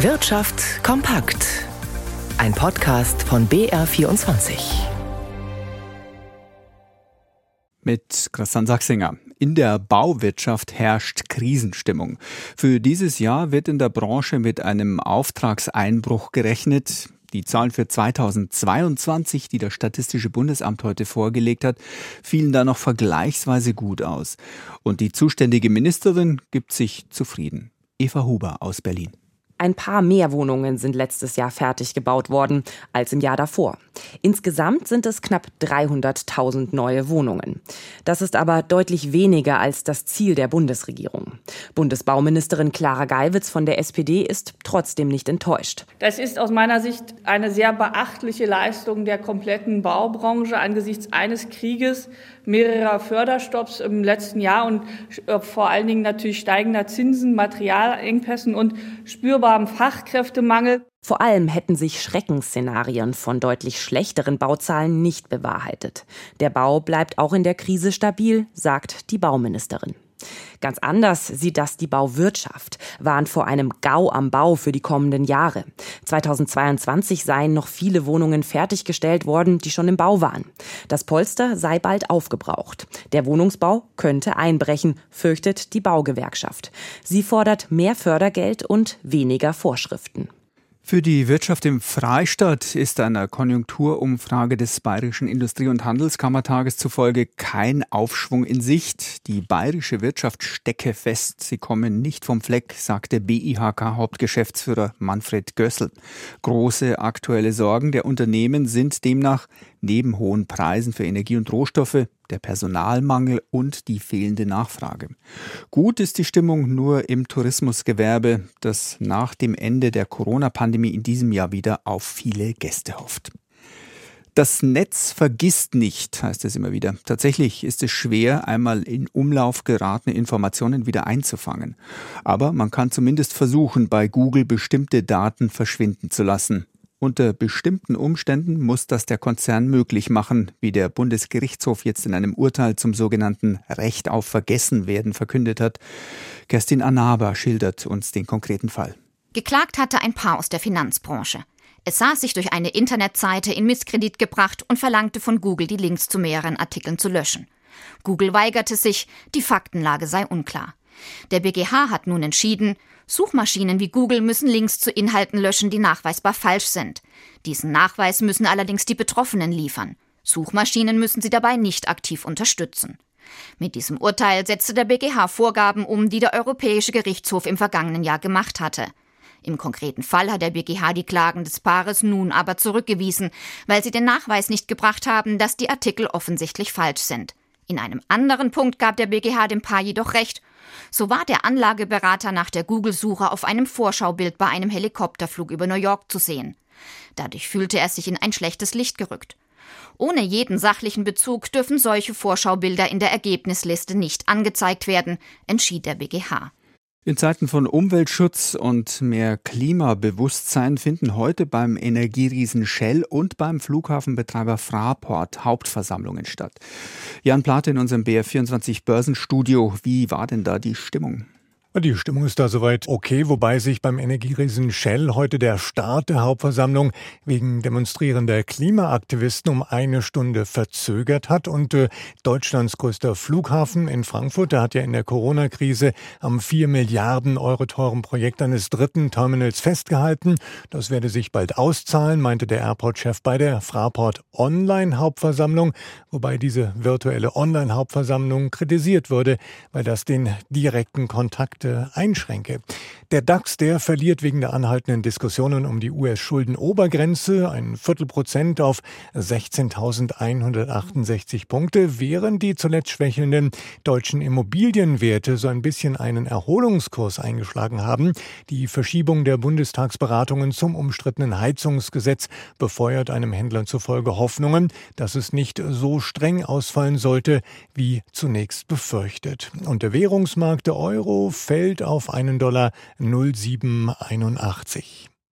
Wirtschaft kompakt. Ein Podcast von BR24. Mit Christian Sachsinger. In der Bauwirtschaft herrscht Krisenstimmung. Für dieses Jahr wird in der Branche mit einem Auftragseinbruch gerechnet. Die Zahlen für 2022, die das Statistische Bundesamt heute vorgelegt hat, fielen da noch vergleichsweise gut aus. Und die zuständige Ministerin gibt sich zufrieden. Eva Huber aus Berlin. Ein paar mehr Wohnungen sind letztes Jahr fertig gebaut worden als im Jahr davor. Insgesamt sind es knapp 300.000 neue Wohnungen. Das ist aber deutlich weniger als das Ziel der Bundesregierung. Bundesbauministerin Clara Geiwitz von der SPD ist trotzdem nicht enttäuscht. Das ist aus meiner Sicht eine sehr beachtliche Leistung der kompletten Baubranche angesichts eines Krieges, mehrerer Förderstopps im letzten Jahr und äh, vor allen Dingen natürlich steigender Zinsen, Materialengpässen und spürbar spürbarem Fachkräftemangel. Vor allem hätten sich Schreckensszenarien von deutlich schlechteren Bauzahlen nicht bewahrheitet. Der Bau bleibt auch in der Krise stabil, sagt die Bauministerin. Ganz anders sieht das die Bauwirtschaft, warnt vor einem Gau am Bau für die kommenden Jahre. 2022 seien noch viele Wohnungen fertiggestellt worden, die schon im Bau waren. Das Polster sei bald aufgebraucht. Der Wohnungsbau könnte einbrechen, fürchtet die Baugewerkschaft. Sie fordert mehr Fördergeld und weniger Vorschriften. Für die Wirtschaft im Freistaat ist einer Konjunkturumfrage des Bayerischen Industrie- und Handelskammertages zufolge kein Aufschwung in Sicht. Die bayerische Wirtschaft stecke fest. Sie kommen nicht vom Fleck, sagte BIHK-Hauptgeschäftsführer Manfred Gössel. Große aktuelle Sorgen der Unternehmen sind demnach neben hohen Preisen für Energie und Rohstoffe der Personalmangel und die fehlende Nachfrage. Gut ist die Stimmung nur im Tourismusgewerbe, das nach dem Ende der Corona-Pandemie in diesem Jahr wieder auf viele Gäste hofft. Das Netz vergisst nicht, heißt es immer wieder. Tatsächlich ist es schwer, einmal in Umlauf geratene Informationen wieder einzufangen. Aber man kann zumindest versuchen, bei Google bestimmte Daten verschwinden zu lassen. Unter bestimmten Umständen muss das der Konzern möglich machen, wie der Bundesgerichtshof jetzt in einem Urteil zum sogenannten Recht auf Vergessenwerden verkündet hat. Kerstin Anaba schildert uns den konkreten Fall. Geklagt hatte ein Paar aus der Finanzbranche. Es sah sich durch eine Internetseite in Misskredit gebracht und verlangte von Google, die Links zu mehreren Artikeln zu löschen. Google weigerte sich, die Faktenlage sei unklar. Der BGH hat nun entschieden, Suchmaschinen wie Google müssen Links zu Inhalten löschen, die nachweisbar falsch sind. Diesen Nachweis müssen allerdings die Betroffenen liefern. Suchmaschinen müssen sie dabei nicht aktiv unterstützen. Mit diesem Urteil setzte der BGH Vorgaben um, die der Europäische Gerichtshof im vergangenen Jahr gemacht hatte. Im konkreten Fall hat der BGH die Klagen des Paares nun aber zurückgewiesen, weil sie den Nachweis nicht gebracht haben, dass die Artikel offensichtlich falsch sind. In einem anderen Punkt gab der BGH dem Paar jedoch recht so war der Anlageberater nach der Google-Suche auf einem Vorschaubild bei einem Helikopterflug über New York zu sehen. Dadurch fühlte er sich in ein schlechtes Licht gerückt. Ohne jeden sachlichen Bezug dürfen solche Vorschaubilder in der Ergebnisliste nicht angezeigt werden, entschied der BGH. In Zeiten von Umweltschutz und mehr Klimabewusstsein finden heute beim Energieriesen Shell und beim Flughafenbetreiber Fraport Hauptversammlungen statt. Jan Plate in unserem BR24 Börsenstudio. Wie war denn da die Stimmung? Die Stimmung ist da soweit okay, wobei sich beim Energieriesen Shell heute der Start der Hauptversammlung wegen demonstrierender Klimaaktivisten um eine Stunde verzögert hat. Und äh, Deutschlands größter Flughafen in Frankfurt, der hat ja in der Corona-Krise am 4 Milliarden Euro teuren Projekt eines dritten Terminals festgehalten. Das werde sich bald auszahlen, meinte der Airport-Chef bei der Fraport Online-Hauptversammlung, wobei diese virtuelle Online-Hauptversammlung kritisiert wurde, weil das den direkten Kontakt Märkte einschränke. Der DAX, der verliert wegen der anhaltenden Diskussionen um die US-Schuldenobergrenze ein Viertelprozent auf 16.168 Punkte, während die zuletzt schwächelnden deutschen Immobilienwerte so ein bisschen einen Erholungskurs eingeschlagen haben. Die Verschiebung der Bundestagsberatungen zum umstrittenen Heizungsgesetz befeuert einem Händler zufolge Hoffnungen, dass es nicht so streng ausfallen sollte, wie zunächst befürchtet. Und der Währungsmarkt der Euro fällt auf einen Dollar 0781.